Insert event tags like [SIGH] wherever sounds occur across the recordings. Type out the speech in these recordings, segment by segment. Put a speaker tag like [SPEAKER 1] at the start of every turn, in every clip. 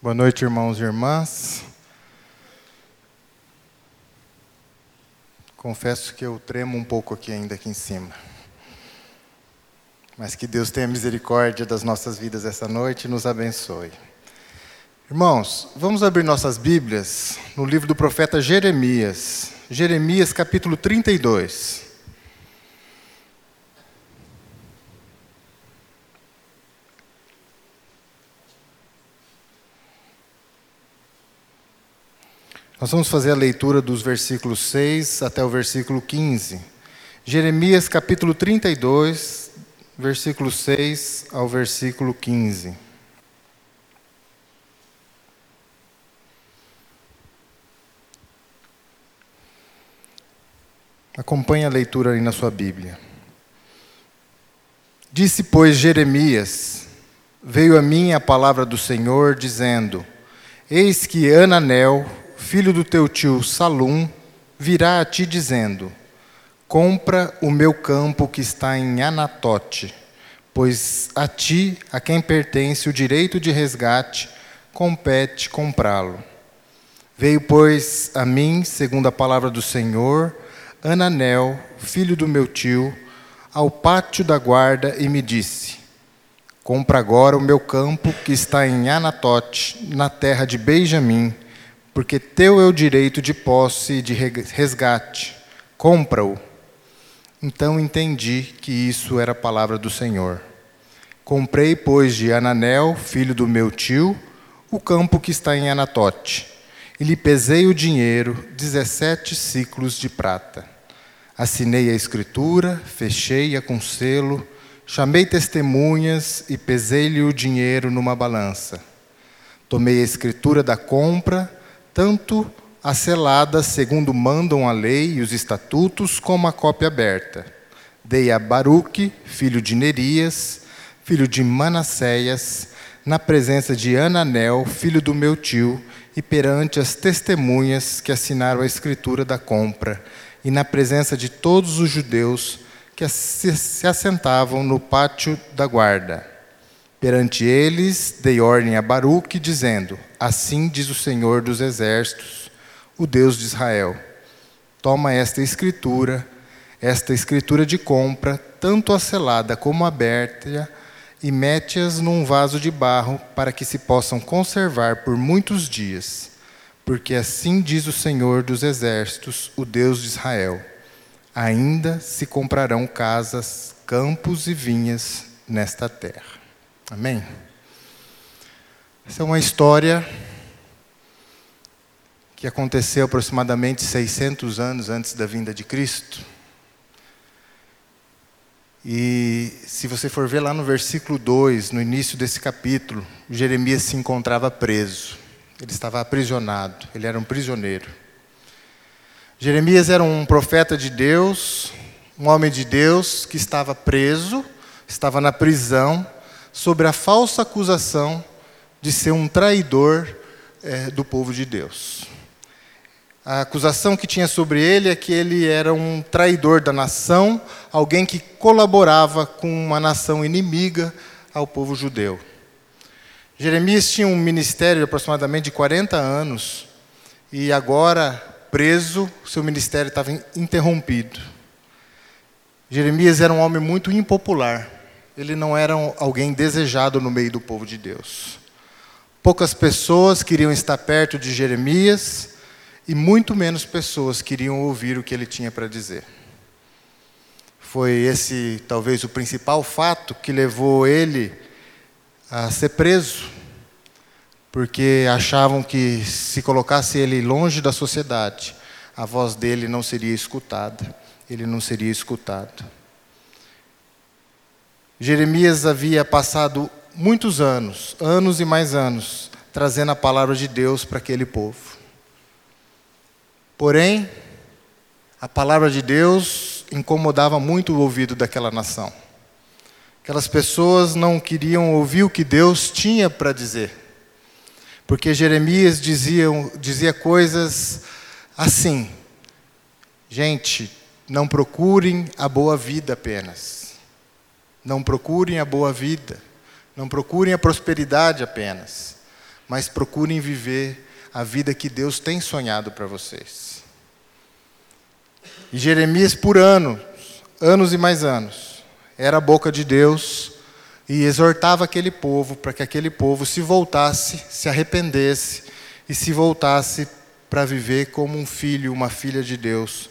[SPEAKER 1] Boa noite, irmãos e irmãs. Confesso que eu tremo um pouco aqui ainda aqui em cima. Mas que Deus tenha misericórdia das nossas vidas essa noite e nos abençoe. Irmãos, vamos abrir nossas Bíblias no livro do profeta Jeremias. Jeremias capítulo 32. Nós vamos fazer a leitura dos versículos 6 até o versículo 15. Jeremias capítulo 32, versículo 6 ao versículo 15. Acompanhe a leitura aí na sua Bíblia. Disse, pois, Jeremias: Veio a mim a palavra do Senhor, dizendo: Eis que Ananel, filho do teu tio Salum, virá a ti dizendo: Compra o meu campo que está em Anatote, pois a ti, a quem pertence o direito de resgate, compete comprá-lo. Veio, pois, a mim, segundo a palavra do Senhor, Ananel, filho do meu tio, ao pátio da guarda e me disse: Compra agora o meu campo que está em Anatote, na terra de Benjamim porque teu é o direito de posse e de resgate. Compra-o. Então entendi que isso era a palavra do Senhor. Comprei, pois, de Ananel, filho do meu tio, o campo que está em Anatote, e lhe pesei o dinheiro, dezessete ciclos de prata. Assinei a escritura, fechei-a com selo, chamei testemunhas e pesei-lhe o dinheiro numa balança. Tomei a escritura da compra, tanto a selada, segundo mandam a lei e os estatutos, como a cópia aberta. Dei a Baruque, filho de Nerias, filho de Manasseias, na presença de Ananel, filho do meu tio, e perante as testemunhas que assinaram a escritura da compra, e na presença de todos os judeus que se assentavam no pátio da guarda. Perante eles dei ordem a Baruque, dizendo: Assim diz o Senhor dos Exércitos, o Deus de Israel: Toma esta escritura, esta escritura de compra, tanto a selada como a aberta, e mete-as num vaso de barro, para que se possam conservar por muitos dias. Porque assim diz o Senhor dos Exércitos, o Deus de Israel: Ainda se comprarão casas, campos e vinhas nesta terra. Amém? Essa é uma história que aconteceu aproximadamente 600 anos antes da vinda de Cristo. E se você for ver lá no versículo 2, no início desse capítulo, Jeremias se encontrava preso. Ele estava aprisionado, ele era um prisioneiro. Jeremias era um profeta de Deus, um homem de Deus que estava preso, estava na prisão sobre a falsa acusação de ser um traidor é, do povo de Deus. A acusação que tinha sobre ele é que ele era um traidor da nação, alguém que colaborava com uma nação inimiga ao povo judeu. Jeremias tinha um ministério de aproximadamente 40 anos e agora, preso, seu ministério estava interrompido. Jeremias era um homem muito impopular ele não era alguém desejado no meio do povo de Deus. Poucas pessoas queriam estar perto de Jeremias e muito menos pessoas queriam ouvir o que ele tinha para dizer. Foi esse talvez o principal fato que levou ele a ser preso, porque achavam que se colocasse ele longe da sociedade, a voz dele não seria escutada, ele não seria escutado. Jeremias havia passado muitos anos, anos e mais anos, trazendo a palavra de Deus para aquele povo. Porém, a palavra de Deus incomodava muito o ouvido daquela nação. Aquelas pessoas não queriam ouvir o que Deus tinha para dizer. Porque Jeremias dizia, dizia coisas assim: gente, não procurem a boa vida apenas não procurem a boa vida, não procurem a prosperidade apenas, mas procurem viver a vida que Deus tem sonhado para vocês. E Jeremias, por anos, anos e mais anos, era a boca de Deus e exortava aquele povo para que aquele povo se voltasse, se arrependesse e se voltasse para viver como um filho, uma filha de Deus.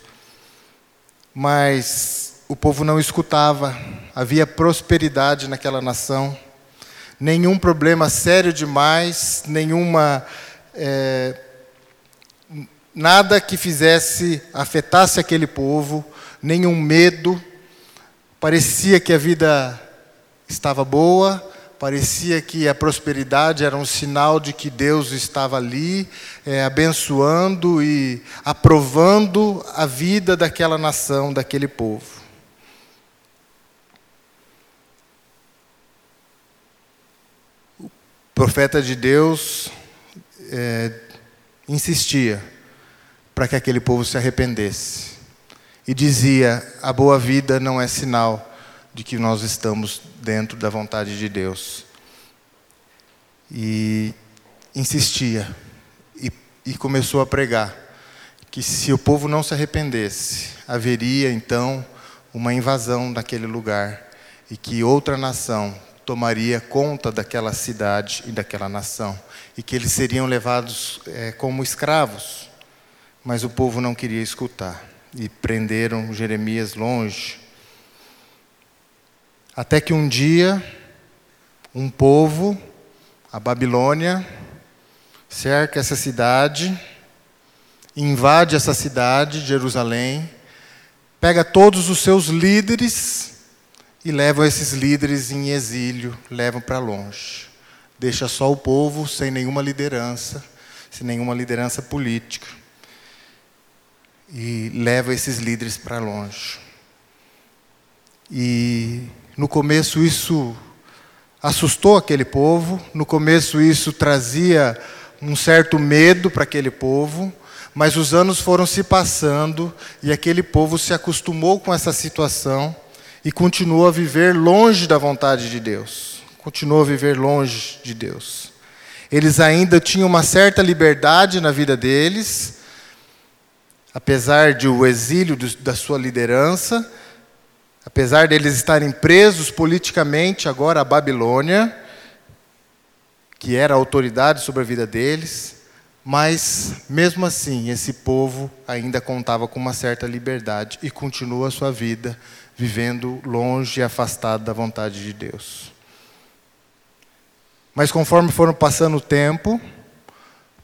[SPEAKER 1] Mas o povo não escutava, havia prosperidade naquela nação, nenhum problema sério demais, nenhuma. É, nada que fizesse, afetasse aquele povo, nenhum medo. Parecia que a vida estava boa, parecia que a prosperidade era um sinal de que Deus estava ali, é, abençoando e aprovando a vida daquela nação, daquele povo. Profeta de Deus é, insistia para que aquele povo se arrependesse e dizia: a boa vida não é sinal de que nós estamos dentro da vontade de Deus. E insistia e, e começou a pregar que se o povo não se arrependesse, haveria então uma invasão daquele lugar e que outra nação tomaria conta daquela cidade e daquela nação e que eles seriam levados é, como escravos. Mas o povo não queria escutar e prenderam Jeremias longe até que um dia, um povo, a Babilônia, cerca essa cidade, invade essa cidade, Jerusalém, pega todos os seus líderes e leva esses líderes em exílio, levam para longe. Deixa só o povo sem nenhuma liderança, sem nenhuma liderança política. E leva esses líderes para longe. E no começo isso assustou aquele povo, no começo isso trazia um certo medo para aquele povo, mas os anos foram se passando e aquele povo se acostumou com essa situação e continuou a viver longe da vontade de Deus. Continuou a viver longe de Deus. Eles ainda tinham uma certa liberdade na vida deles, apesar de o exílio da sua liderança, Apesar deles estarem presos politicamente agora à Babilônia, que era a autoridade sobre a vida deles, mas mesmo assim esse povo ainda contava com uma certa liberdade e continua a sua vida vivendo longe e afastado da vontade de Deus. Mas conforme foram passando o tempo,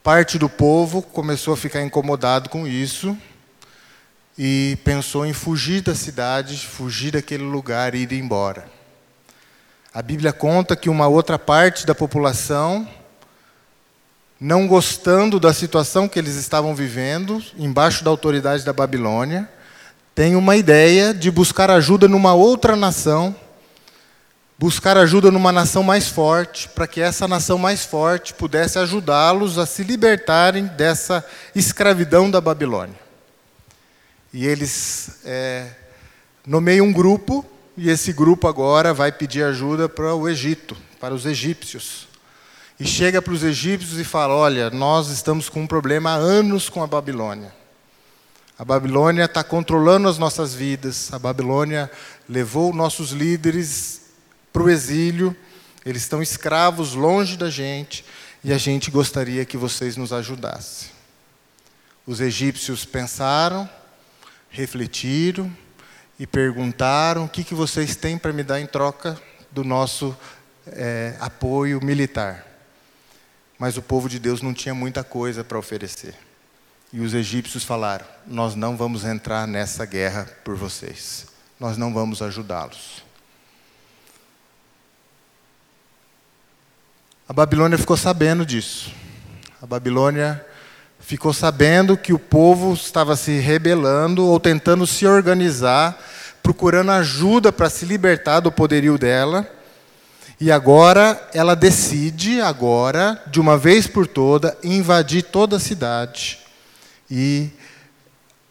[SPEAKER 1] parte do povo começou a ficar incomodado com isso e pensou em fugir da cidade, fugir daquele lugar e ir embora. A Bíblia conta que uma outra parte da população, não gostando da situação que eles estavam vivendo, embaixo da autoridade da Babilônia, tem uma ideia de buscar ajuda numa outra nação, buscar ajuda numa nação mais forte, para que essa nação mais forte pudesse ajudá-los a se libertarem dessa escravidão da Babilônia. E eles é, nomeiam um grupo, e esse grupo agora vai pedir ajuda para o Egito, para os egípcios. E chega para os egípcios e fala: Olha, nós estamos com um problema há anos com a Babilônia. A Babilônia está controlando as nossas vidas, a Babilônia levou nossos líderes para o exílio, eles estão escravos longe da gente, e a gente gostaria que vocês nos ajudassem. Os egípcios pensaram, refletiram e perguntaram o que, que vocês têm para me dar em troca do nosso é, apoio militar. Mas o povo de Deus não tinha muita coisa para oferecer. E os egípcios falaram: Nós não vamos entrar nessa guerra por vocês. Nós não vamos ajudá-los. A Babilônia ficou sabendo disso. A Babilônia ficou sabendo que o povo estava se rebelando ou tentando se organizar, procurando ajuda para se libertar do poderio dela. E agora ela decide, agora, de uma vez por toda, invadir toda a cidade e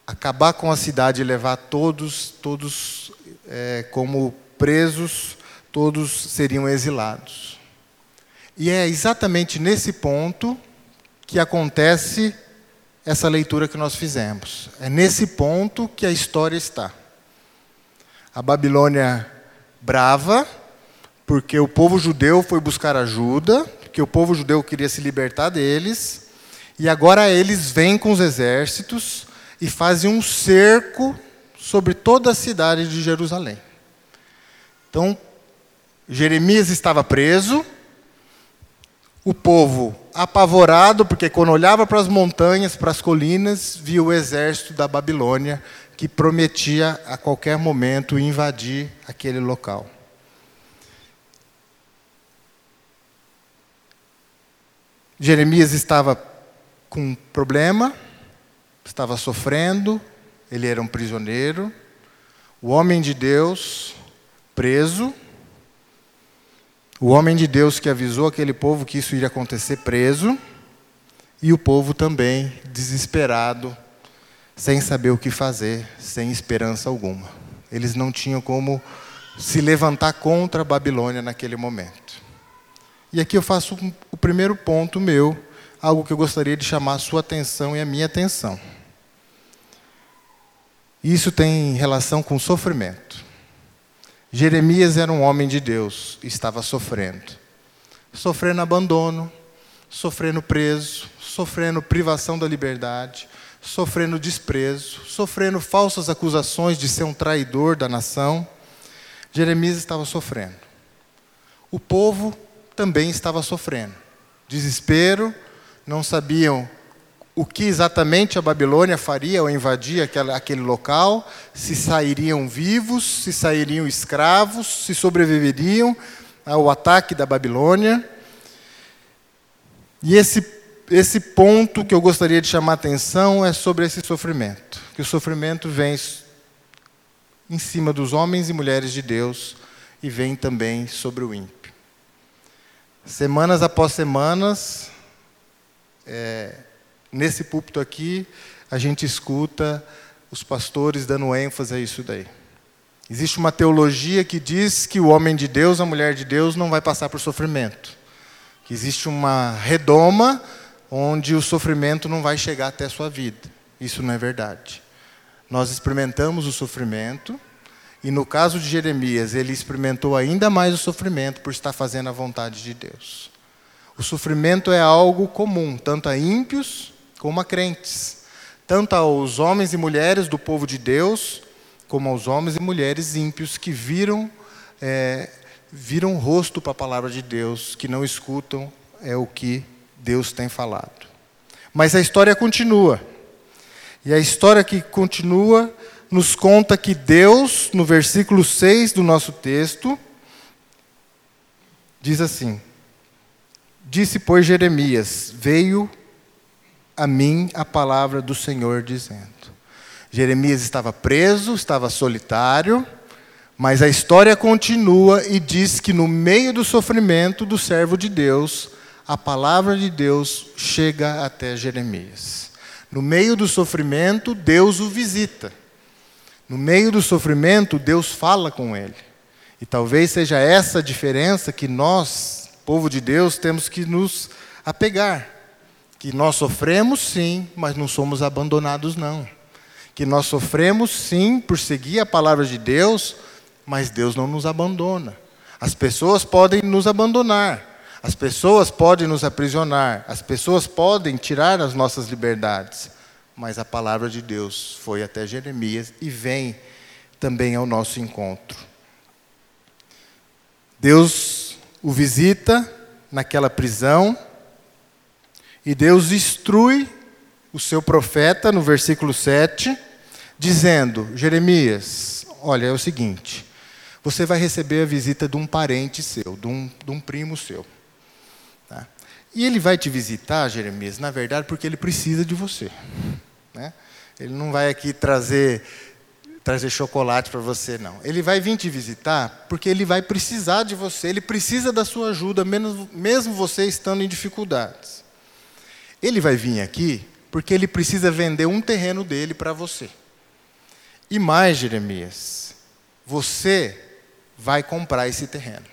[SPEAKER 1] acabar com a cidade e levar todos, todos é, como presos, todos seriam exilados. E é exatamente nesse ponto que acontece essa leitura que nós fizemos. É nesse ponto que a história está. A Babilônia brava, porque o povo judeu foi buscar ajuda, porque o povo judeu queria se libertar deles, e agora eles vêm com os exércitos e fazem um cerco sobre toda a cidade de Jerusalém. Então, Jeremias estava preso, o povo apavorado, porque quando olhava para as montanhas, para as colinas, via o exército da Babilônia que prometia a qualquer momento invadir aquele local. Jeremias estava com um problema, estava sofrendo, ele era um prisioneiro. O homem de Deus, preso. O homem de Deus que avisou aquele povo que isso iria acontecer, preso. E o povo também desesperado, sem saber o que fazer, sem esperança alguma. Eles não tinham como se levantar contra a Babilônia naquele momento. E aqui eu faço o primeiro ponto meu, algo que eu gostaria de chamar a sua atenção e a minha atenção. Isso tem relação com sofrimento. Jeremias era um homem de Deus, estava sofrendo. Sofrendo abandono, sofrendo preso, sofrendo privação da liberdade, sofrendo desprezo, sofrendo falsas acusações de ser um traidor da nação. Jeremias estava sofrendo. O povo também estava sofrendo. Desespero, não sabiam o que exatamente a Babilônia faria ao invadir aquele, aquele local, se sairiam vivos, se sairiam escravos, se sobreviveriam ao ataque da Babilônia. E esse, esse ponto que eu gostaria de chamar a atenção é sobre esse sofrimento. Que o sofrimento vem em cima dos homens e mulheres de Deus e vem também sobre o ímpio. Semanas após semanas, é, nesse púlpito aqui, a gente escuta os pastores dando ênfase a isso daí. Existe uma teologia que diz que o homem de Deus, a mulher de Deus, não vai passar por sofrimento. Que existe uma redoma onde o sofrimento não vai chegar até a sua vida. Isso não é verdade. Nós experimentamos o sofrimento, e no caso de Jeremias, ele experimentou ainda mais o sofrimento por estar fazendo a vontade de Deus. O sofrimento é algo comum, tanto a ímpios como a crentes, tanto aos homens e mulheres do povo de Deus, como aos homens e mulheres ímpios que viram é, viram rosto para a palavra de Deus, que não escutam é o que Deus tem falado. Mas a história continua. E a história que continua nos conta que Deus, no versículo 6 do nosso texto, diz assim: Disse, pois, Jeremias: Veio a mim a palavra do Senhor dizendo. Jeremias estava preso, estava solitário, mas a história continua e diz que no meio do sofrimento do servo de Deus, a palavra de Deus chega até Jeremias. No meio do sofrimento, Deus o visita. No meio do sofrimento, Deus fala com ele. E talvez seja essa a diferença que nós, povo de Deus, temos que nos apegar que nós sofremos sim, mas não somos abandonados não. Que nós sofremos sim por seguir a palavra de Deus, mas Deus não nos abandona. As pessoas podem nos abandonar, as pessoas podem nos aprisionar, as pessoas podem tirar as nossas liberdades, mas a palavra de Deus foi até Jeremias e vem também ao nosso encontro. Deus o visita naquela prisão, e Deus instrui o seu profeta, no versículo 7, dizendo: Jeremias, olha, é o seguinte, você vai receber a visita de um parente seu, de um, de um primo seu. Tá? E ele vai te visitar, Jeremias, na verdade, porque ele precisa de você. Né? Ele não vai aqui trazer trazer chocolate para você, não. Ele vai vir te visitar porque ele vai precisar de você, ele precisa da sua ajuda, mesmo, você estando em dificuldades. Ele vai vir aqui porque ele precisa vender um terreno dele para você. E mais, Jeremias, você vai comprar esse terreno.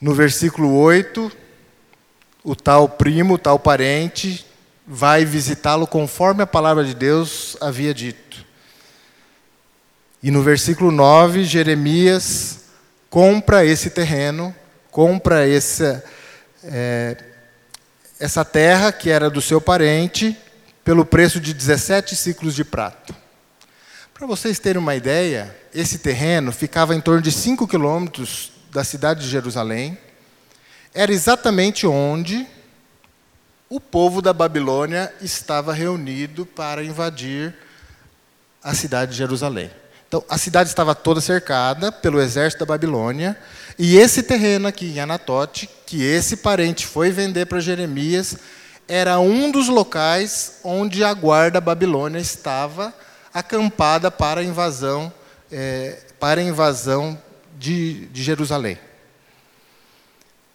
[SPEAKER 1] No versículo 8, o tal primo, o tal parente, vai visitá-lo conforme a palavra de Deus havia dito. E no versículo 9, Jeremias compra esse terreno, compra essa, é, essa terra que era do seu parente, pelo preço de 17 ciclos de prata. Para vocês terem uma ideia, esse terreno ficava em torno de 5 quilômetros da cidade de Jerusalém. Era exatamente onde o povo da Babilônia estava reunido para invadir a cidade de Jerusalém. Então, a cidade estava toda cercada pelo exército da Babilônia, e esse terreno aqui em Anatote, que esse parente foi vender para Jeremias, era um dos locais onde a guarda babilônia estava acampada para a invasão, é, para a invasão de, de Jerusalém.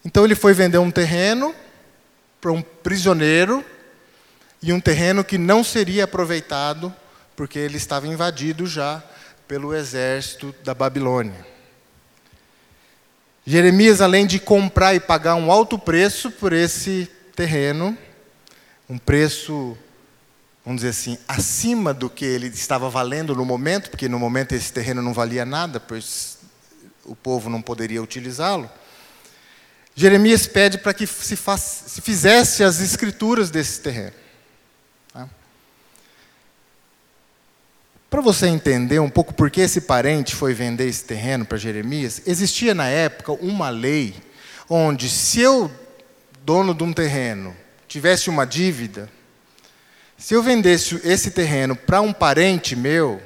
[SPEAKER 1] Então ele foi vender um terreno para um prisioneiro e um terreno que não seria aproveitado porque ele estava invadido já pelo exército da Babilônia. Jeremias, além de comprar e pagar um alto preço por esse terreno, um preço, vamos dizer assim, acima do que ele estava valendo no momento, porque no momento esse terreno não valia nada, pois o povo não poderia utilizá-lo. Jeremias pede para que se, faz, se, fizesse as escrituras desse terreno. Tá? Para você entender um pouco por que esse parente foi vender esse terreno para Jeremias, existia na época uma lei onde, se eu, dono de um terreno, tivesse uma dívida, se eu vendesse esse terreno para um parente meu,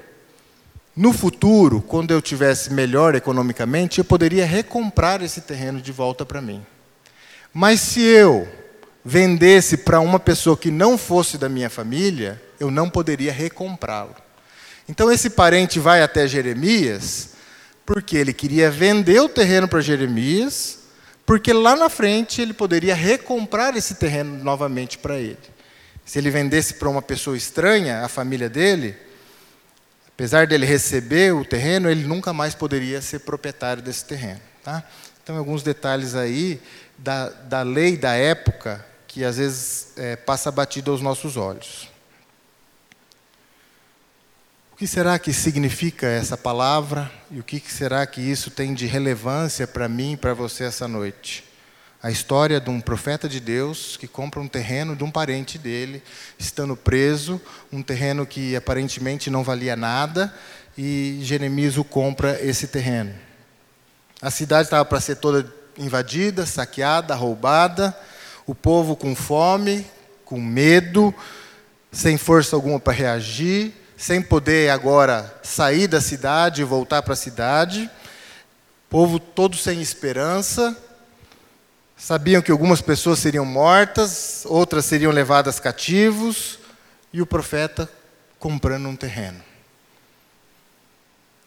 [SPEAKER 1] no futuro, quando eu tivesse melhor economicamente, eu poderia recomprar esse terreno de volta para mim. Mas se eu vendesse para uma pessoa que não fosse da minha família, eu não poderia recomprá-lo. Então esse parente vai até Jeremias, porque ele queria vender o terreno para Jeremias, porque lá na frente ele poderia recomprar esse terreno novamente para ele. Se ele vendesse para uma pessoa estranha, a família dele, Apesar dele receber o terreno, ele nunca mais poderia ser proprietário desse terreno. Tá? Então, alguns detalhes aí da, da lei da época que às vezes é, passa batido aos nossos olhos. O que será que significa essa palavra e o que será que isso tem de relevância para mim e para você essa noite? A história de um profeta de Deus que compra um terreno de um parente dele, estando preso, um terreno que aparentemente não valia nada, e Jeremias o compra esse terreno. A cidade estava para ser toda invadida, saqueada, roubada, o povo com fome, com medo, sem força alguma para reagir, sem poder agora sair da cidade e voltar para a cidade, povo todo sem esperança, Sabiam que algumas pessoas seriam mortas, outras seriam levadas cativos, e o profeta comprando um terreno.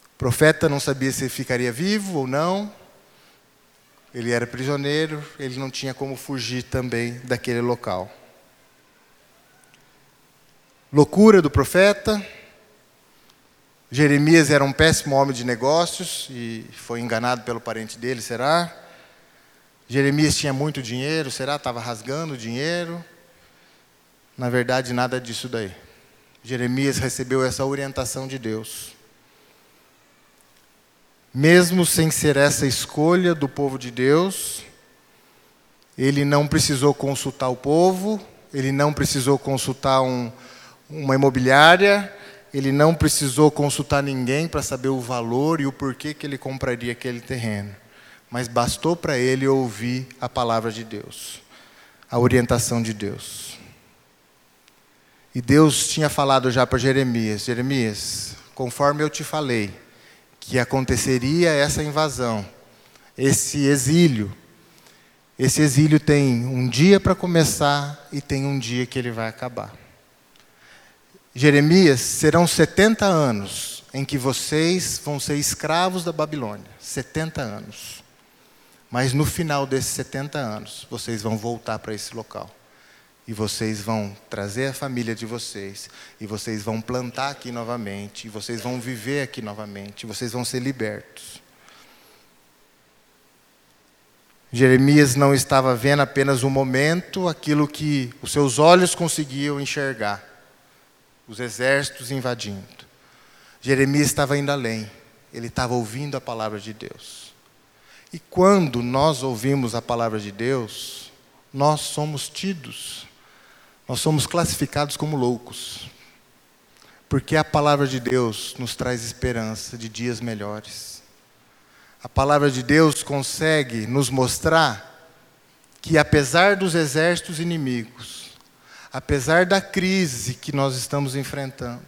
[SPEAKER 1] O profeta não sabia se ficaria vivo ou não, ele era prisioneiro, ele não tinha como fugir também daquele local. Loucura do profeta. Jeremias era um péssimo homem de negócios e foi enganado pelo parente dele, será? Jeremias tinha muito dinheiro, será? Estava rasgando dinheiro. Na verdade, nada disso daí. Jeremias recebeu essa orientação de Deus. Mesmo sem ser essa escolha do povo de Deus, ele não precisou consultar o povo, ele não precisou consultar um, uma imobiliária, ele não precisou consultar ninguém para saber o valor e o porquê que ele compraria aquele terreno mas bastou para ele ouvir a palavra de Deus, a orientação de Deus. E Deus tinha falado já para Jeremias: Jeremias, conforme eu te falei, que aconteceria essa invasão, esse exílio. Esse exílio tem um dia para começar e tem um dia que ele vai acabar. Jeremias, serão 70 anos em que vocês vão ser escravos da Babilônia. 70 anos. Mas no final desses 70 anos, vocês vão voltar para esse local. E vocês vão trazer a família de vocês. E vocês vão plantar aqui novamente. E vocês vão viver aqui novamente. E vocês vão ser libertos. Jeremias não estava vendo apenas um momento, aquilo que os seus olhos conseguiam enxergar os exércitos invadindo. Jeremias estava indo além, ele estava ouvindo a palavra de Deus. E quando nós ouvimos a palavra de Deus, nós somos tidos, nós somos classificados como loucos. Porque a palavra de Deus nos traz esperança de dias melhores. A palavra de Deus consegue nos mostrar que, apesar dos exércitos inimigos, apesar da crise que nós estamos enfrentando,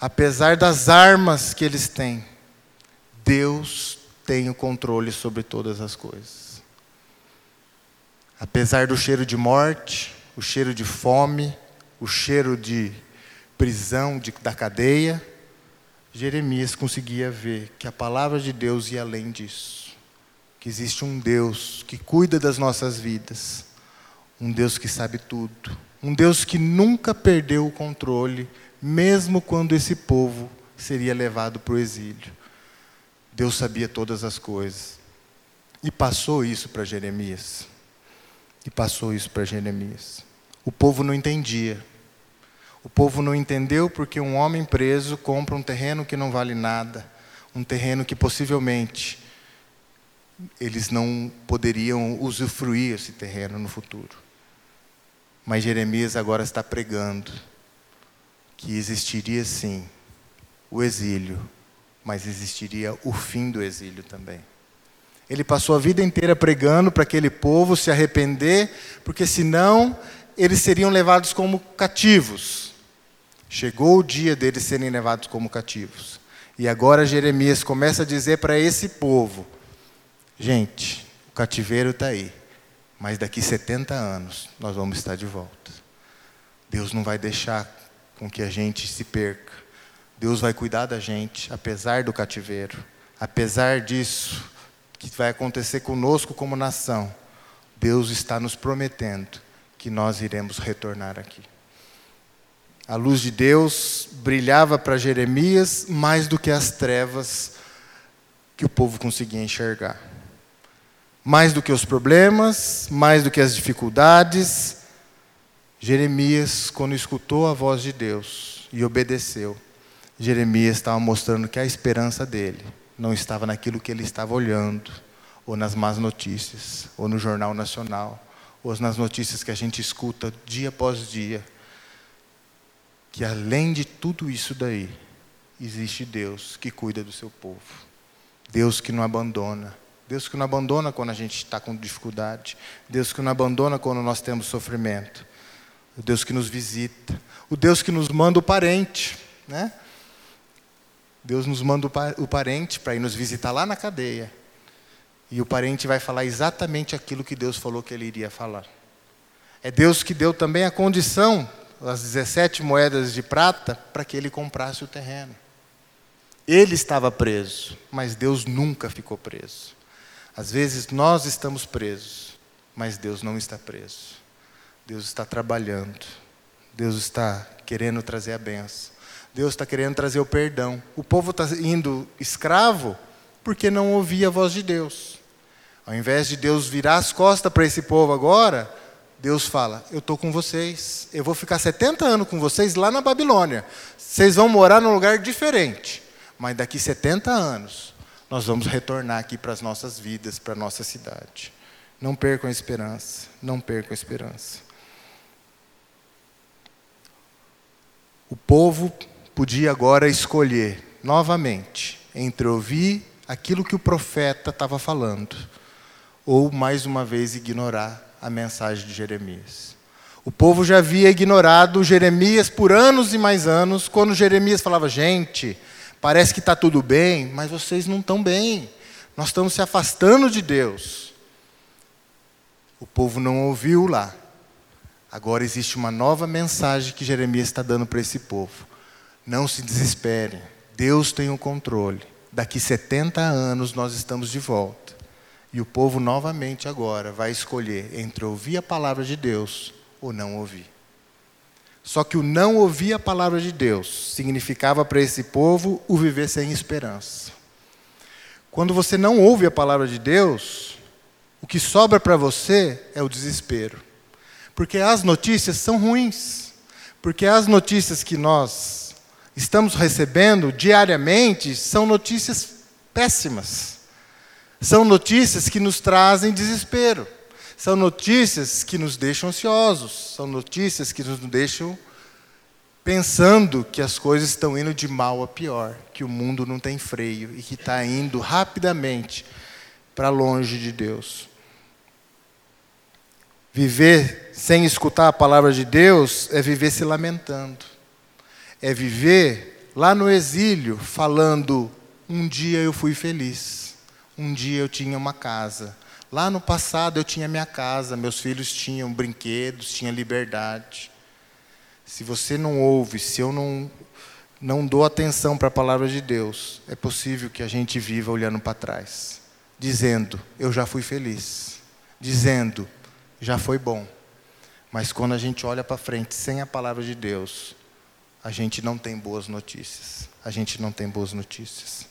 [SPEAKER 1] apesar das armas que eles têm, Deus tem o controle sobre todas as coisas. Apesar do cheiro de morte, o cheiro de fome, o cheiro de prisão, de, da cadeia, Jeremias conseguia ver que a palavra de Deus ia além disso. Que existe um Deus que cuida das nossas vidas, um Deus que sabe tudo, um Deus que nunca perdeu o controle, mesmo quando esse povo seria levado para o exílio. Deus sabia todas as coisas. E passou isso para Jeremias. E passou isso para Jeremias. O povo não entendia. O povo não entendeu porque um homem preso compra um terreno que não vale nada, um terreno que possivelmente eles não poderiam usufruir esse terreno no futuro. Mas Jeremias agora está pregando que existiria sim o exílio, mas existiria o fim do exílio também. Ele passou a vida inteira pregando para aquele povo se arrepender, porque senão eles seriam levados como cativos. Chegou o dia deles serem levados como cativos. E agora Jeremias começa a dizer para esse povo: gente, o cativeiro está aí, mas daqui 70 anos nós vamos estar de volta. Deus não vai deixar com que a gente se perca. Deus vai cuidar da gente, apesar do cativeiro, apesar disso que vai acontecer conosco como nação. Deus está nos prometendo que nós iremos retornar aqui. A luz de Deus brilhava para Jeremias mais do que as trevas que o povo conseguia enxergar. Mais do que os problemas, mais do que as dificuldades, Jeremias, quando escutou a voz de Deus e obedeceu, Jeremias estava mostrando que a esperança dele não estava naquilo que ele estava olhando, ou nas más notícias, ou no Jornal Nacional, ou nas notícias que a gente escuta dia após dia que além de tudo isso daí, existe Deus que cuida do seu povo. Deus que não abandona. Deus que não abandona quando a gente está com dificuldade. Deus que não abandona quando nós temos sofrimento. O Deus que nos visita. O Deus que nos manda o parente. Né? Deus nos manda o parente para ir nos visitar lá na cadeia. E o parente vai falar exatamente aquilo que Deus falou que ele iria falar. É Deus que deu também a condição as 17 moedas de prata para que ele comprasse o terreno. Ele estava preso, mas Deus nunca ficou preso. Às vezes nós estamos presos, mas Deus não está preso. Deus está trabalhando. Deus está querendo trazer a benção. Deus está querendo trazer o perdão. O povo está indo escravo porque não ouvia a voz de Deus. Ao invés de Deus virar as costas para esse povo agora, Deus fala: Eu estou com vocês, eu vou ficar 70 anos com vocês lá na Babilônia. Vocês vão morar num lugar diferente, mas daqui 70 anos nós vamos retornar aqui para as nossas vidas, para a nossa cidade. Não percam a esperança, não percam a esperança. O povo podia agora escolher novamente entre ouvir aquilo que o profeta estava falando ou mais uma vez ignorar a mensagem de Jeremias. O povo já havia ignorado Jeremias por anos e mais anos, quando Jeremias falava: gente, parece que está tudo bem, mas vocês não estão bem, nós estamos se afastando de Deus. O povo não ouviu lá. Agora existe uma nova mensagem que Jeremias está dando para esse povo. Não se desesperem, Deus tem o controle. Daqui 70 anos nós estamos de volta. E o povo novamente agora vai escolher entre ouvir a palavra de Deus ou não ouvir. Só que o não ouvir a palavra de Deus significava para esse povo o viver sem esperança. Quando você não ouve a palavra de Deus, O que sobra para você é o desespero. Porque as notícias são ruins. Porque as notícias que nós estamos recebendo diariamente são notícias péssimas. São notícias que nos trazem desespero. São notícias que nos deixam ansiosos. São notícias que nos deixam pensando que as coisas estão indo de mal a pior, que o mundo não tem freio e que está indo rapidamente para longe de Deus. Viver sem escutar a palavra de Deus é viver se lamentando, é viver lá no exílio falando: um dia eu fui feliz, um dia eu tinha uma casa. Lá no passado eu tinha minha casa, meus filhos tinham brinquedos, tinha liberdade se você não ouve, se eu não, não dou atenção para a palavra de Deus, é possível que a gente viva olhando para trás, dizendo: Eu já fui feliz, dizendo: Já foi bom. Mas quando a gente olha para frente sem a palavra de Deus, a gente não tem boas notícias. A gente não tem boas notícias.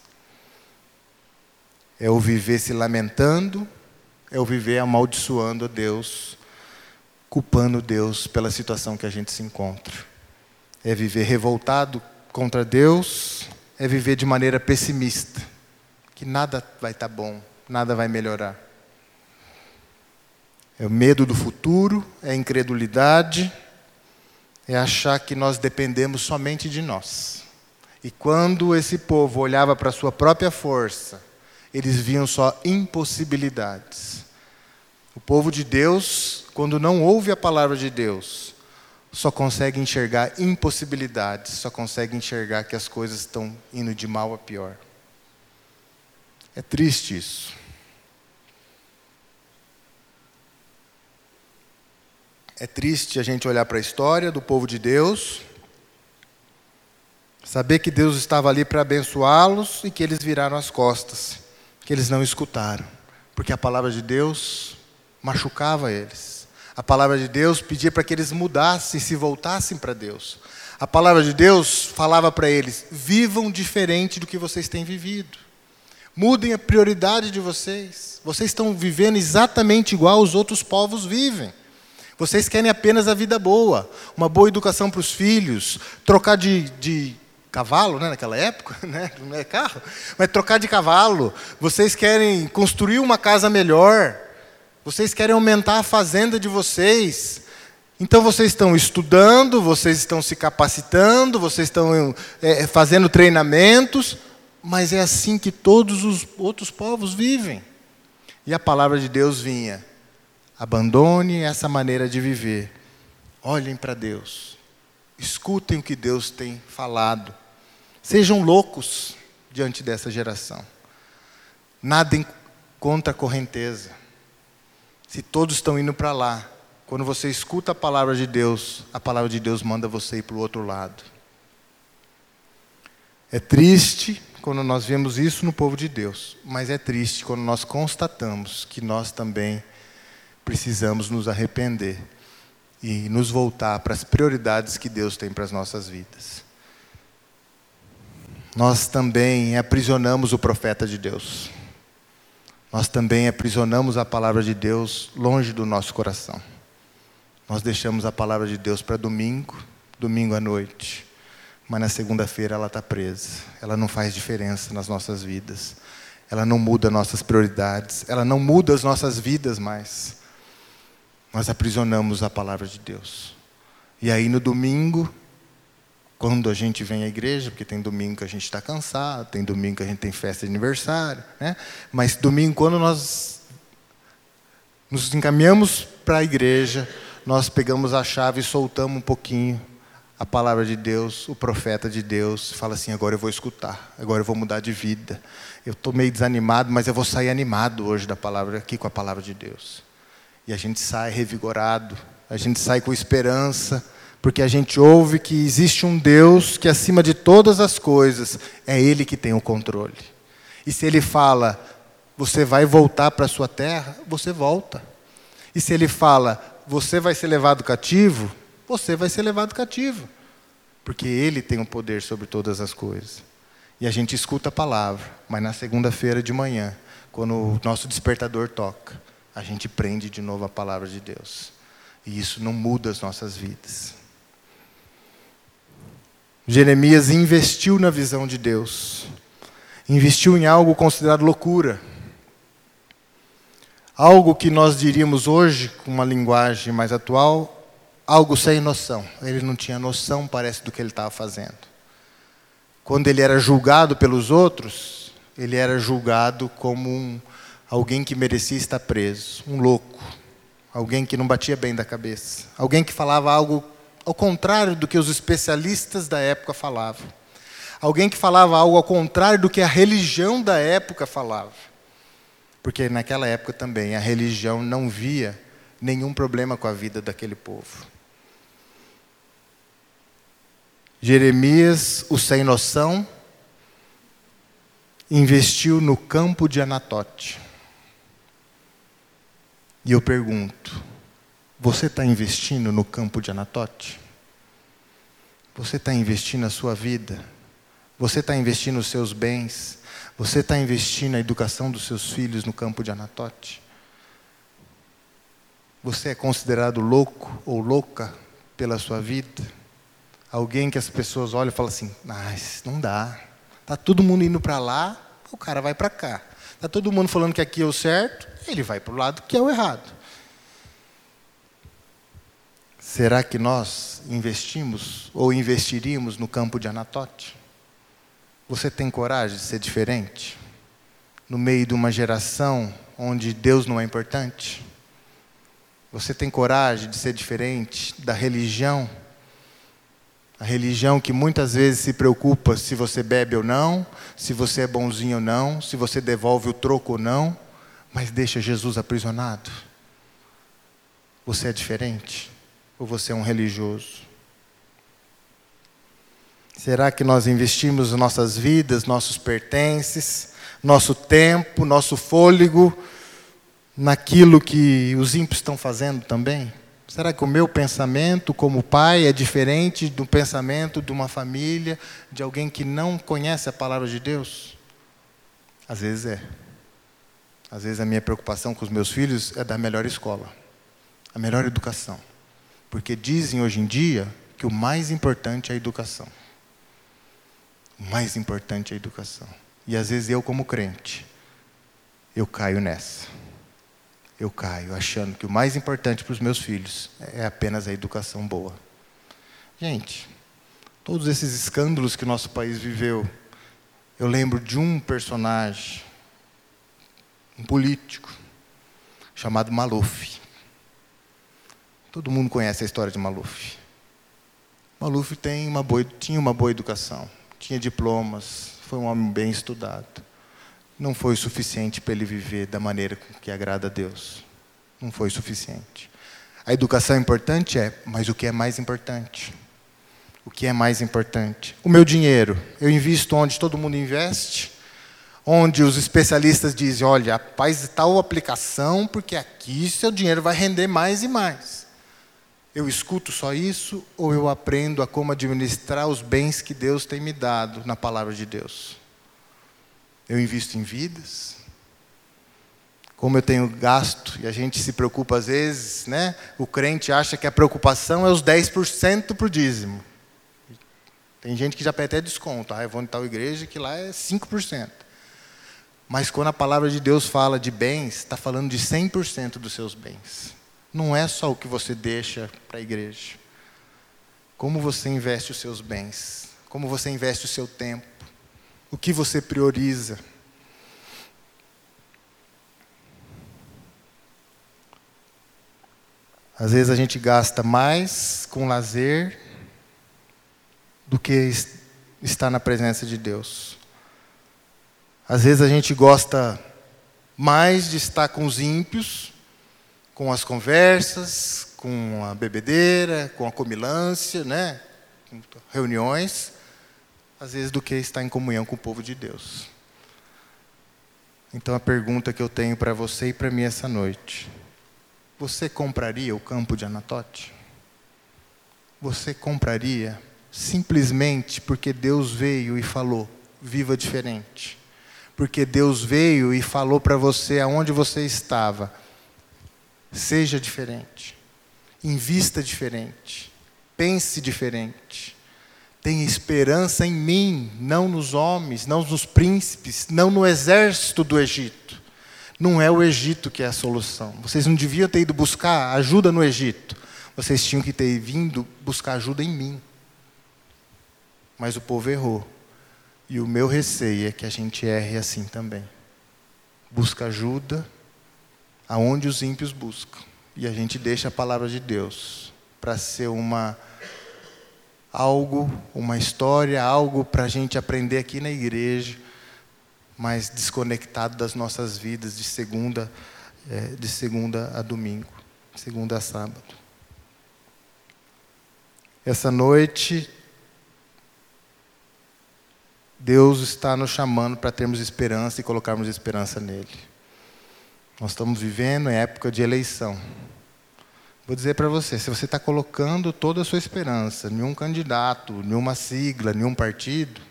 [SPEAKER 1] É o viver se lamentando, é o viver amaldiçoando a Deus culpando Deus pela situação que a gente se encontra. É viver revoltado contra Deus, é viver de maneira pessimista, que nada vai estar tá bom, nada vai melhorar. É o medo do futuro, é a incredulidade, é achar que nós dependemos somente de nós. E quando esse povo olhava para a sua própria força, eles viam só impossibilidades. O povo de Deus quando não ouve a palavra de Deus, só consegue enxergar impossibilidades, só consegue enxergar que as coisas estão indo de mal a pior. É triste isso. É triste a gente olhar para a história do povo de Deus, saber que Deus estava ali para abençoá-los e que eles viraram as costas, que eles não escutaram, porque a palavra de Deus machucava eles. A palavra de Deus pedia para que eles mudassem, se voltassem para Deus. A palavra de Deus falava para eles: vivam diferente do que vocês têm vivido. Mudem a prioridade de vocês. Vocês estão vivendo exatamente igual os outros povos vivem. Vocês querem apenas a vida boa, uma boa educação para os filhos, trocar de, de cavalo, né, naquela época, [LAUGHS] né, não é carro, mas trocar de cavalo. Vocês querem construir uma casa melhor. Vocês querem aumentar a fazenda de vocês. Então vocês estão estudando, vocês estão se capacitando, vocês estão é, fazendo treinamentos, mas é assim que todos os outros povos vivem. E a palavra de Deus vinha: abandone essa maneira de viver, olhem para Deus, escutem o que Deus tem falado, sejam loucos diante dessa geração, nadem contra a correnteza. Se todos estão indo para lá, quando você escuta a palavra de Deus, a palavra de Deus manda você ir para o outro lado. É triste quando nós vemos isso no povo de Deus, mas é triste quando nós constatamos que nós também precisamos nos arrepender e nos voltar para as prioridades que Deus tem para as nossas vidas. Nós também aprisionamos o profeta de Deus nós também aprisionamos a palavra de Deus longe do nosso coração. Nós deixamos a palavra de Deus para domingo, domingo à noite, mas na segunda-feira ela está presa. Ela não faz diferença nas nossas vidas. Ela não muda nossas prioridades. Ela não muda as nossas vidas mais. Nós aprisionamos a palavra de Deus. E aí no domingo quando a gente vem à igreja, porque tem domingo que a gente está cansado, tem domingo que a gente tem festa de aniversário, né? mas domingo, quando nós nos encaminhamos para a igreja, nós pegamos a chave e soltamos um pouquinho a palavra de Deus, o profeta de Deus, fala assim: agora eu vou escutar, agora eu vou mudar de vida. Eu estou meio desanimado, mas eu vou sair animado hoje da palavra, aqui com a palavra de Deus. E a gente sai revigorado, a gente sai com esperança porque a gente ouve que existe um Deus que, acima de todas as coisas, é Ele que tem o controle. E se Ele fala, você vai voltar para a sua terra, você volta. E se Ele fala, você vai ser levado cativo, você vai ser levado cativo. Porque Ele tem o poder sobre todas as coisas. E a gente escuta a palavra, mas na segunda-feira de manhã, quando o nosso despertador toca, a gente prende de novo a palavra de Deus. E isso não muda as nossas vidas. Jeremias investiu na visão de Deus, investiu em algo considerado loucura. Algo que nós diríamos hoje, com uma linguagem mais atual, algo sem noção. Ele não tinha noção, parece, do que ele estava fazendo. Quando ele era julgado pelos outros, ele era julgado como um, alguém que merecia estar preso, um louco, alguém que não batia bem da cabeça, alguém que falava algo ao contrário do que os especialistas da época falavam. Alguém que falava algo ao contrário do que a religião da época falava. Porque naquela época também a religião não via nenhum problema com a vida daquele povo. Jeremias, o sem noção, investiu no campo de Anatote. E eu pergunto: você está investindo no campo de Anatote? Você está investindo a sua vida? Você está investindo os seus bens? Você está investindo a educação dos seus filhos no campo de Anatote? Você é considerado louco ou louca pela sua vida? Alguém que as pessoas olham e falam assim: mas não dá. Está todo mundo indo para lá, o cara vai para cá. Está todo mundo falando que aqui é o certo, ele vai para o lado que é o errado. Será que nós investimos ou investiríamos no campo de Anatote? Você tem coragem de ser diferente? No meio de uma geração onde Deus não é importante? Você tem coragem de ser diferente da religião? A religião que muitas vezes se preocupa se você bebe ou não, se você é bonzinho ou não, se você devolve o troco ou não, mas deixa Jesus aprisionado. Você é diferente? ou você é um religioso? Será que nós investimos nossas vidas, nossos pertences, nosso tempo, nosso fôlego naquilo que os ímpios estão fazendo também? Será que o meu pensamento como pai é diferente do pensamento de uma família, de alguém que não conhece a palavra de Deus? Às vezes é. Às vezes a minha preocupação com os meus filhos é dar a melhor escola, a melhor educação. Porque dizem hoje em dia que o mais importante é a educação. O mais importante é a educação. E às vezes eu, como crente, eu caio nessa. Eu caio achando que o mais importante para os meus filhos é apenas a educação boa. Gente, todos esses escândalos que o nosso país viveu, eu lembro de um personagem, um político, chamado Maluf. Todo mundo conhece a história de Maluf. Maluf tem uma boa, tinha uma boa educação, tinha diplomas, foi um homem bem estudado. Não foi suficiente para ele viver da maneira que agrada a Deus. Não foi suficiente. A educação é importante? É, mas o que é mais importante? O que é mais importante? O meu dinheiro. Eu invisto onde todo mundo investe? Onde os especialistas dizem: olha, faz tal aplicação, porque aqui seu dinheiro vai render mais e mais. Eu escuto só isso ou eu aprendo a como administrar os bens que Deus tem me dado na palavra de Deus? Eu invisto em vidas? Como eu tenho gasto e a gente se preocupa às vezes, né? O crente acha que a preocupação é os 10% para o dízimo. Tem gente que já pede até desconto. Ah, eu vou em tal igreja que lá é 5%. Mas quando a palavra de Deus fala de bens, está falando de 100% dos seus bens. Não é só o que você deixa para a igreja. Como você investe os seus bens, como você investe o seu tempo, o que você prioriza. Às vezes a gente gasta mais com lazer do que estar na presença de Deus. Às vezes a gente gosta mais de estar com os ímpios com as conversas, com a bebedeira, com a comilância, né? Reuniões, às vezes do que estar em comunhão com o povo de Deus. Então a pergunta que eu tenho para você e para mim essa noite: você compraria o campo de Anatote? Você compraria simplesmente porque Deus veio e falou: viva diferente. Porque Deus veio e falou para você aonde você estava Seja diferente. Invista diferente. Pense diferente. Tenha esperança em mim, não nos homens, não nos príncipes, não no exército do Egito. Não é o Egito que é a solução. Vocês não deviam ter ido buscar ajuda no Egito. Vocês tinham que ter vindo buscar ajuda em mim. Mas o povo errou. E o meu receio é que a gente erre assim também. Busca ajuda aonde os ímpios buscam. E a gente deixa a palavra de Deus para ser uma algo, uma história, algo para a gente aprender aqui na igreja, mas desconectado das nossas vidas de segunda, é, de segunda a domingo, segunda a sábado. Essa noite, Deus está nos chamando para termos esperança e colocarmos esperança nele. Nós estamos vivendo em época de eleição. Vou dizer para você, se você está colocando toda a sua esperança em um candidato, em uma sigla, em um partido,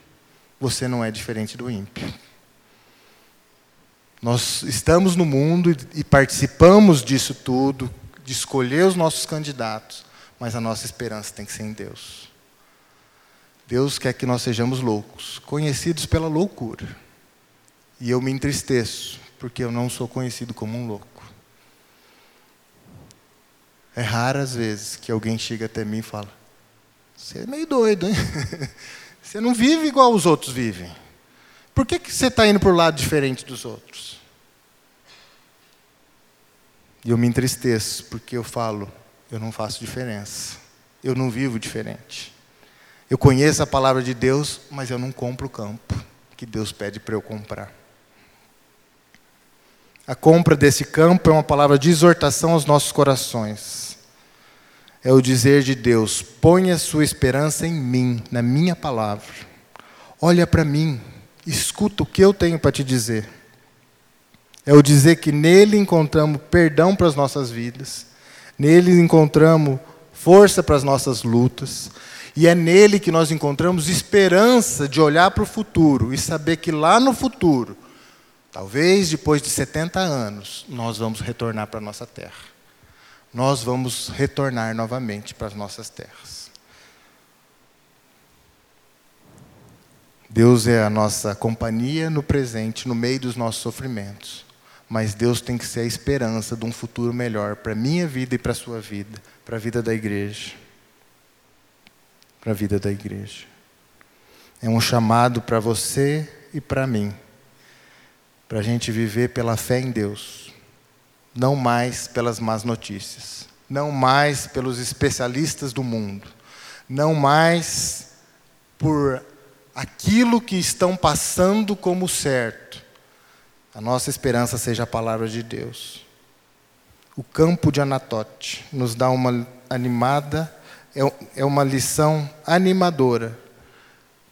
[SPEAKER 1] você não é diferente do ímpio. Nós estamos no mundo e participamos disso tudo, de escolher os nossos candidatos, mas a nossa esperança tem que ser em Deus. Deus quer que nós sejamos loucos, conhecidos pela loucura. E eu me entristeço, porque eu não sou conhecido como um louco. É raras vezes que alguém chega até mim e fala: Você é meio doido, hein? [LAUGHS] Você não vive igual os outros vivem. Por que, que você está indo para o lado diferente dos outros? E eu me entristeço, porque eu falo: Eu não faço diferença. Eu não vivo diferente. Eu conheço a palavra de Deus, mas eu não compro o campo que Deus pede para eu comprar. A compra desse campo é uma palavra de exortação aos nossos corações é o dizer de Deus: ponha sua esperança em mim, na minha palavra. Olha para mim, escuta o que eu tenho para te dizer. É o dizer que nele encontramos perdão para as nossas vidas, nele encontramos força para as nossas lutas, e é nele que nós encontramos esperança de olhar para o futuro e saber que lá no futuro, talvez depois de 70 anos, nós vamos retornar para a nossa terra nós vamos retornar novamente para as nossas terras. Deus é a nossa companhia no presente, no meio dos nossos sofrimentos. Mas Deus tem que ser a esperança de um futuro melhor para a minha vida e para a sua vida, para a vida da igreja. Para a vida da igreja. É um chamado para você e para mim, para a gente viver pela fé em Deus não mais pelas más notícias, não mais pelos especialistas do mundo, não mais por aquilo que estão passando como certo. A nossa esperança seja a palavra de Deus. O campo de Anatote nos dá uma animada, é, é uma lição animadora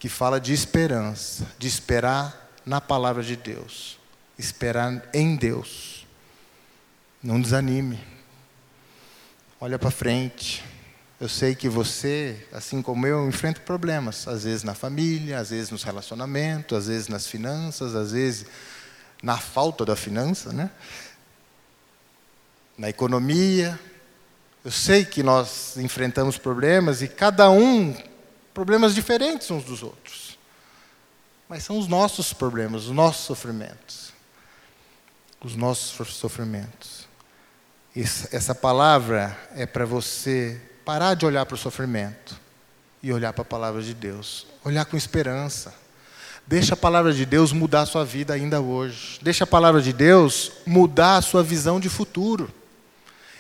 [SPEAKER 1] que fala de esperança, de esperar na palavra de Deus, esperar em Deus. Não desanime. Olha para frente. Eu sei que você, assim como eu, enfrenta problemas, às vezes na família, às vezes nos relacionamentos, às vezes nas finanças, às vezes na falta da finança, né? Na economia. Eu sei que nós enfrentamos problemas e cada um problemas diferentes uns dos outros. Mas são os nossos problemas, os nossos sofrimentos. Os nossos sofrimentos. Essa palavra é para você parar de olhar para o sofrimento e olhar para a palavra de Deus. Olhar com esperança. Deixa a palavra de Deus mudar a sua vida ainda hoje. Deixa a palavra de Deus mudar a sua visão de futuro.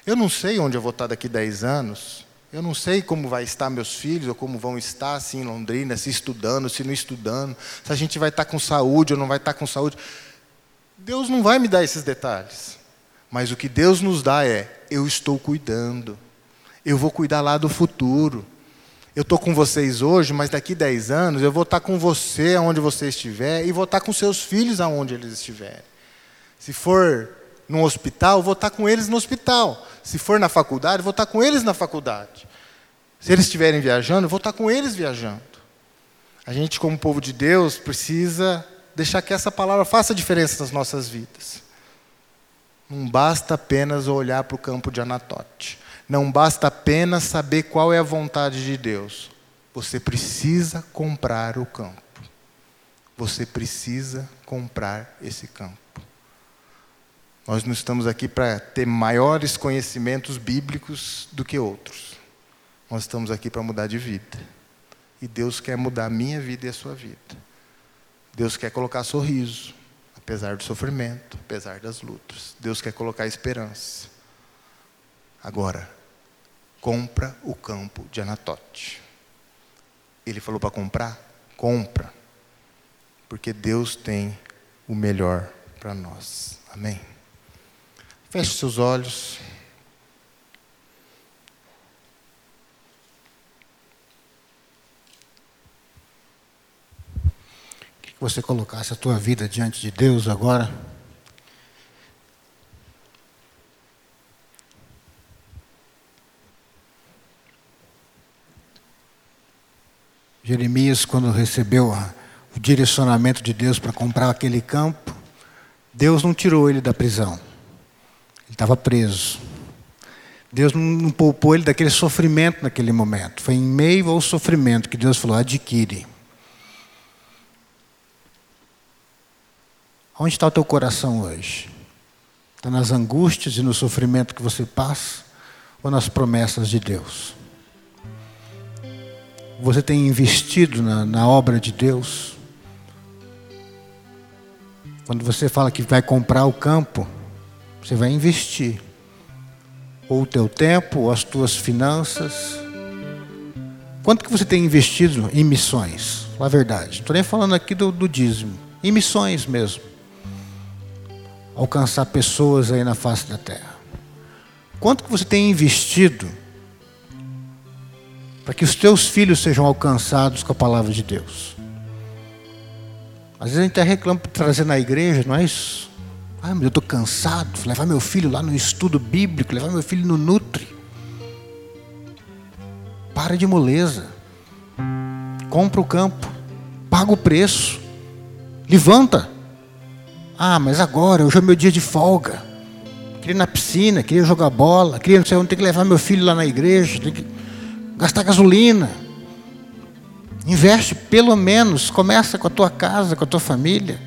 [SPEAKER 1] Eu não sei onde eu vou estar daqui 10 anos. Eu não sei como vai estar meus filhos, ou como vão estar assim em Londrina, se estudando, se não estudando, se a gente vai estar com saúde ou não vai estar com saúde. Deus não vai me dar esses detalhes. Mas o que Deus nos dá é: eu estou cuidando, eu vou cuidar lá do futuro. Eu estou com vocês hoje, mas daqui 10 anos eu vou estar com você aonde você estiver e vou estar com seus filhos aonde eles estiverem. Se for no hospital, vou estar com eles no hospital. Se for na faculdade, vou estar com eles na faculdade. Se eles estiverem viajando, vou estar com eles viajando. A gente, como povo de Deus, precisa deixar que essa palavra faça diferença nas nossas vidas. Não basta apenas olhar para o campo de Anatote. Não basta apenas saber qual é a vontade de Deus. Você precisa comprar o campo. Você precisa comprar esse campo. Nós não estamos aqui para ter maiores conhecimentos bíblicos do que outros. Nós estamos aqui para mudar de vida. E Deus quer mudar a minha vida e a sua vida. Deus quer colocar sorriso, apesar do sofrimento, apesar das lutas. Deus quer colocar esperança. Agora, compra o campo de Anatote. Ele falou para comprar? Compra. Porque Deus tem o melhor para nós. Amém. Feche seus olhos.
[SPEAKER 2] que você colocasse a tua vida diante de Deus agora. Jeremias, quando recebeu o direcionamento de Deus para comprar aquele campo, Deus não tirou ele da prisão. Ele estava preso. Deus não poupou ele daquele sofrimento naquele momento. Foi em meio ao sofrimento que Deus falou: adquire. Onde está o teu coração hoje? Está nas angústias e no sofrimento que você passa ou nas promessas de Deus? Você tem investido na, na obra de Deus? Quando você fala que vai comprar o campo, você vai investir ou o teu tempo, ou as tuas finanças. Quanto que você tem investido em missões? Fala a verdade. Estou nem falando aqui do, do dízimo. Em missões mesmo alcançar pessoas aí na face da terra? Quanto que você tem investido para que os teus filhos sejam alcançados com a palavra de Deus? Às vezes a gente até reclama por trazer na igreja, não é isso? Ah, mas eu estou cansado, levar meu filho lá no estudo bíblico, levar meu filho no Nutri. Para de moleza. Compra o campo, paga o preço, levanta. Ah, mas agora, hoje é meu dia de folga. Queria ir na piscina, queria jogar bola, queria não sei onde, tem que levar meu filho lá na igreja, tem que gastar gasolina. Investe, pelo menos, começa com a tua casa, com a tua família.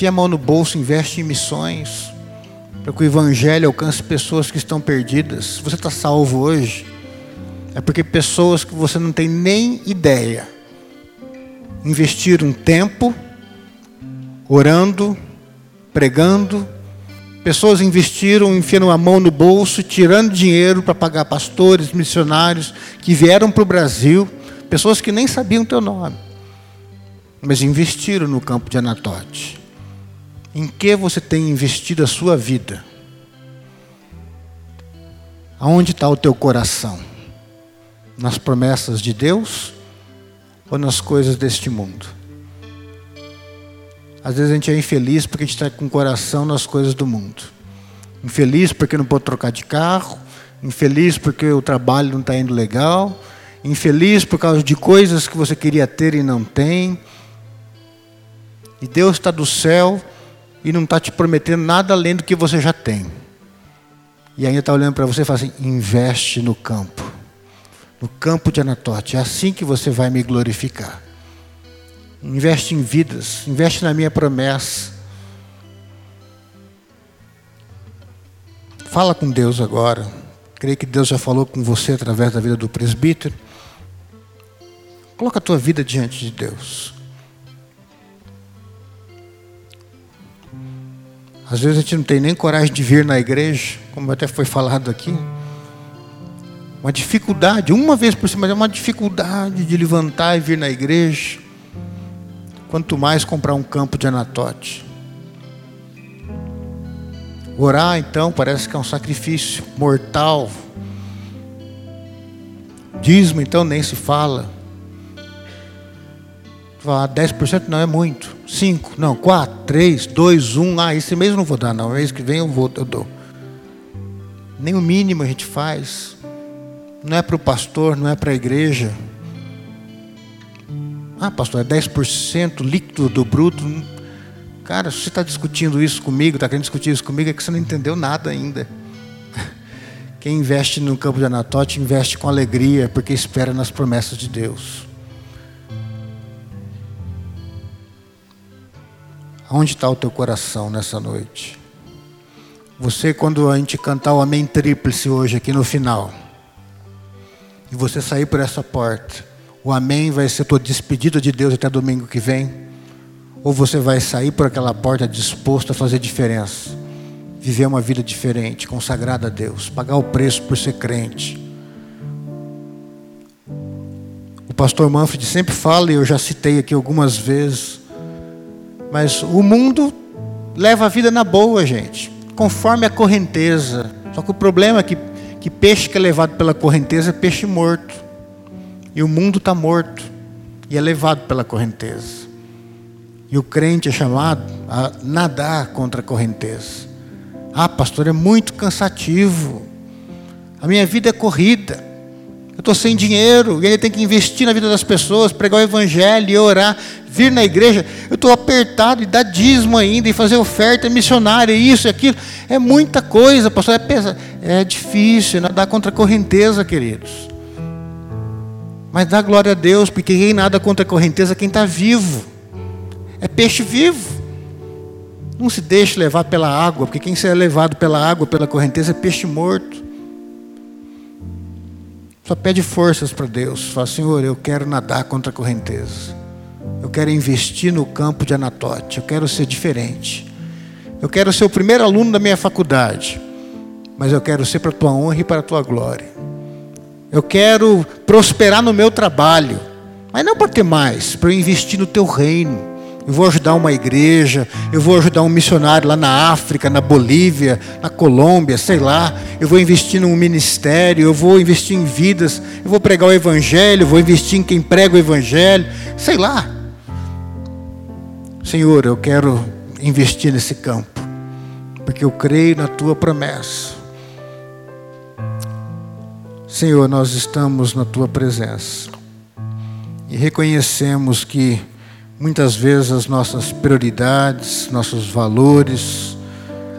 [SPEAKER 2] Enfia a mão no bolso, investe em missões, para que o Evangelho alcance pessoas que estão perdidas. Se você está salvo hoje, é porque pessoas que você não tem nem ideia investiram tempo, orando, pregando. Pessoas investiram, enfiando a mão no bolso, tirando dinheiro para pagar pastores, missionários que vieram para o Brasil, pessoas que nem sabiam teu nome, mas investiram no campo de Anatote. Em que você tem investido a sua vida? Aonde está o teu coração? Nas promessas de Deus ou nas coisas deste mundo? Às vezes a gente é infeliz porque a gente está com o coração nas coisas do mundo. Infeliz porque não pode trocar de carro. Infeliz porque o trabalho não está indo legal. Infeliz por causa de coisas que você queria ter e não tem. E Deus está do céu e não está te prometendo nada além do que você já tem. E ainda está olhando para você e fala assim: investe no campo, no campo de Anatote. É assim que você vai me glorificar. Investe em vidas, investe na minha promessa. Fala com Deus agora. Creio que Deus já falou com você através da vida do presbítero. Coloca a tua vida diante de Deus. Às vezes a gente não tem nem coragem de vir na igreja, como até foi falado aqui. Uma dificuldade, uma vez por semana, é uma dificuldade de levantar e vir na igreja. Quanto mais comprar um campo de anatote. Orar, então, parece que é um sacrifício mortal. Dízimo, então, nem se fala. Falar 10% não é muito. 5, não, 4, 3, 2, 1. Ah, esse mês eu não vou dar, não. Mês que vem eu vou, eu dou. Nem o mínimo a gente faz. Não é para o pastor, não é para a igreja. Ah, pastor, é 10% líquido do bruto. Cara, se você está discutindo isso comigo, está querendo discutir isso comigo, é que você não entendeu nada ainda. Quem investe no campo de Anatote investe com alegria, porque espera nas promessas de Deus. Onde está o teu coração nessa noite? Você, quando a gente cantar o Amém Tríplice hoje aqui no final, e você sair por essa porta, o Amém vai ser tua despedida de Deus até domingo que vem, ou você vai sair por aquela porta disposto a fazer diferença, viver uma vida diferente, consagrada a Deus, pagar o preço por ser crente. O pastor Manfred sempre fala, e eu já citei aqui algumas vezes, mas o mundo leva a vida na boa, gente conforme a correnteza. Só que o problema é que, que peixe que é levado pela correnteza é peixe morto. E o mundo está morto. E é levado pela correnteza. E o crente é chamado a nadar contra a correnteza. Ah, pastor, é muito cansativo. A minha vida é corrida. Eu estou sem dinheiro. E ele tem que investir na vida das pessoas, pregar o evangelho e orar vir na igreja, eu estou apertado e dar dízimo ainda, e fazer oferta missionária, isso e aquilo. É muita coisa, pastor. É, pesa, é difícil, é nadar contra a correnteza, queridos. Mas dá glória a Deus, porque quem nada contra a correnteza é quem está vivo. É peixe vivo. Não se deixe levar pela água, porque quem será levado pela água, pela correnteza, é peixe morto. Só pede forças para Deus. Fala, Senhor, eu quero nadar contra a correnteza. Eu quero investir no campo de Anatote. Eu quero ser diferente. Eu quero ser o primeiro aluno da minha faculdade. Mas eu quero ser para a tua honra e para a tua glória. Eu quero prosperar no meu trabalho. Mas não para ter mais, para eu investir no teu reino. Eu vou ajudar uma igreja, eu vou ajudar um missionário lá na África, na Bolívia, na Colômbia, sei lá. Eu vou investir num ministério, eu vou investir em vidas, eu vou pregar o evangelho, eu vou investir em quem prega o evangelho, sei lá. Senhor, eu quero investir nesse campo, porque eu creio na tua promessa. Senhor, nós estamos na tua presença e reconhecemos que muitas vezes as nossas prioridades, nossos valores,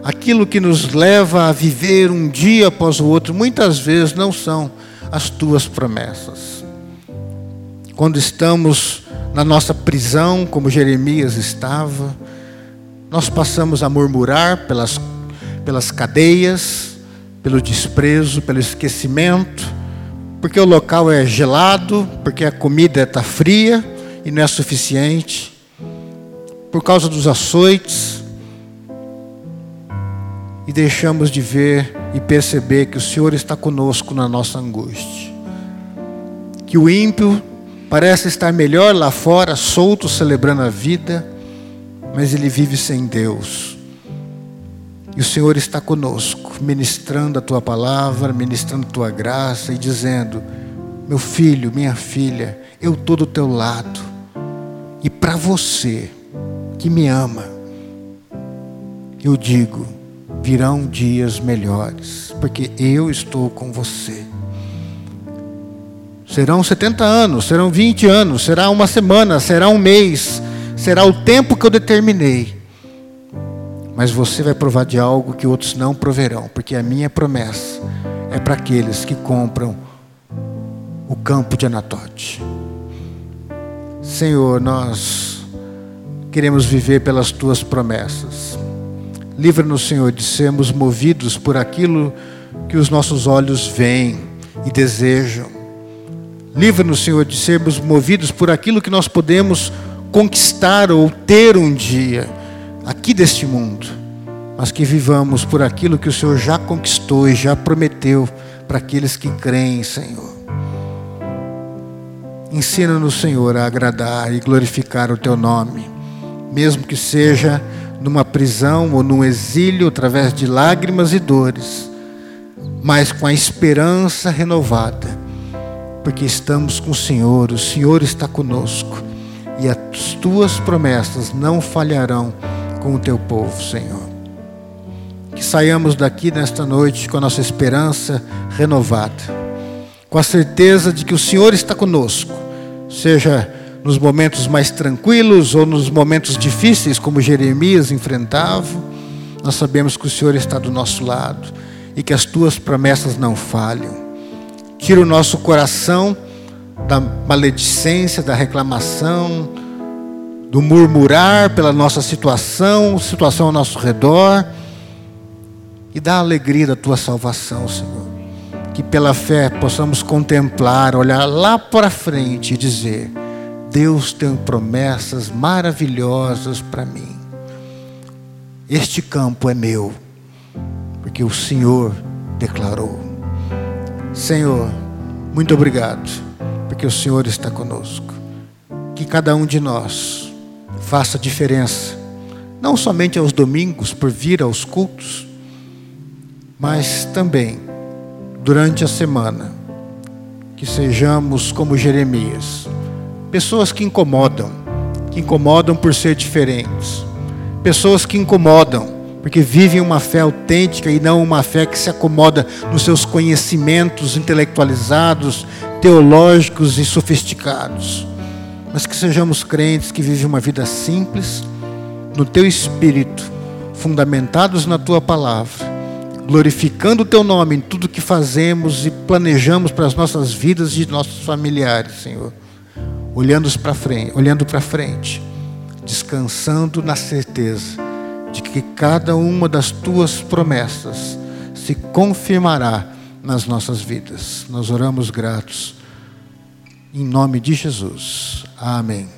[SPEAKER 2] aquilo que nos leva a viver um dia após o outro, muitas vezes não são as tuas promessas. Quando estamos na nossa prisão, como Jeremias estava. Nós passamos a murmurar pelas, pelas cadeias, pelo desprezo, pelo esquecimento, porque o local é gelado, porque a comida está fria e não é suficiente, por causa dos açoites, e deixamos de ver e perceber que o Senhor está conosco na nossa angústia, que o ímpio Parece estar melhor lá fora, solto, celebrando a vida, mas ele vive sem Deus. E o Senhor está conosco, ministrando a tua palavra, ministrando a tua graça e dizendo: Meu filho, minha filha, eu estou do teu lado. E para você que me ama, eu digo: virão dias melhores, porque eu estou com você. Serão 70 anos, serão 20 anos, será uma semana, será um mês, será o tempo que eu determinei. Mas você vai provar de algo que outros não proverão, porque a minha promessa é para aqueles que compram o campo de Anatote. Senhor, nós queremos viver pelas tuas promessas. Livra-nos, Senhor, de sermos movidos por aquilo que os nossos olhos veem e desejam Livra-nos, Senhor, de sermos movidos por aquilo que nós podemos conquistar ou ter um dia aqui deste mundo, mas que vivamos por aquilo que o Senhor já conquistou e já prometeu para aqueles que creem, Senhor. Ensina-nos, Senhor, a agradar e glorificar o Teu nome, mesmo que seja numa prisão ou num exílio através de lágrimas e dores, mas com a esperança renovada porque estamos com o Senhor, o Senhor está conosco, e as tuas promessas não falharão com o teu povo, Senhor. Que saiamos daqui nesta noite com a nossa esperança renovada, com a certeza de que o Senhor está conosco, seja nos momentos mais tranquilos ou nos momentos difíceis, como Jeremias enfrentava, nós sabemos que o Senhor está do nosso lado e que as tuas promessas não falham. Tira o nosso coração da maledicência, da reclamação, do murmurar pela nossa situação, situação ao nosso redor, e dá alegria da tua salvação, Senhor. Que pela fé possamos contemplar, olhar lá para frente e dizer: Deus tem promessas maravilhosas para mim. Este campo é meu, porque o Senhor declarou. Senhor, muito obrigado, porque o Senhor está conosco. Que cada um de nós faça diferença, não somente aos domingos por vir aos cultos, mas também durante a semana, que sejamos como Jeremias Pessoas que incomodam, que incomodam por ser diferentes. Pessoas que incomodam porque vivem uma fé autêntica e não uma fé que se acomoda nos seus conhecimentos intelectualizados, teológicos e sofisticados. Mas que sejamos crentes que vivem uma vida simples, no teu espírito, fundamentados na tua palavra, glorificando o teu nome em tudo que fazemos e planejamos para as nossas vidas e nossos familiares, Senhor olhando para frente, olhando para frente, descansando na certeza de que cada uma das tuas promessas se confirmará nas nossas vidas. Nós oramos gratos em nome de Jesus. Amém.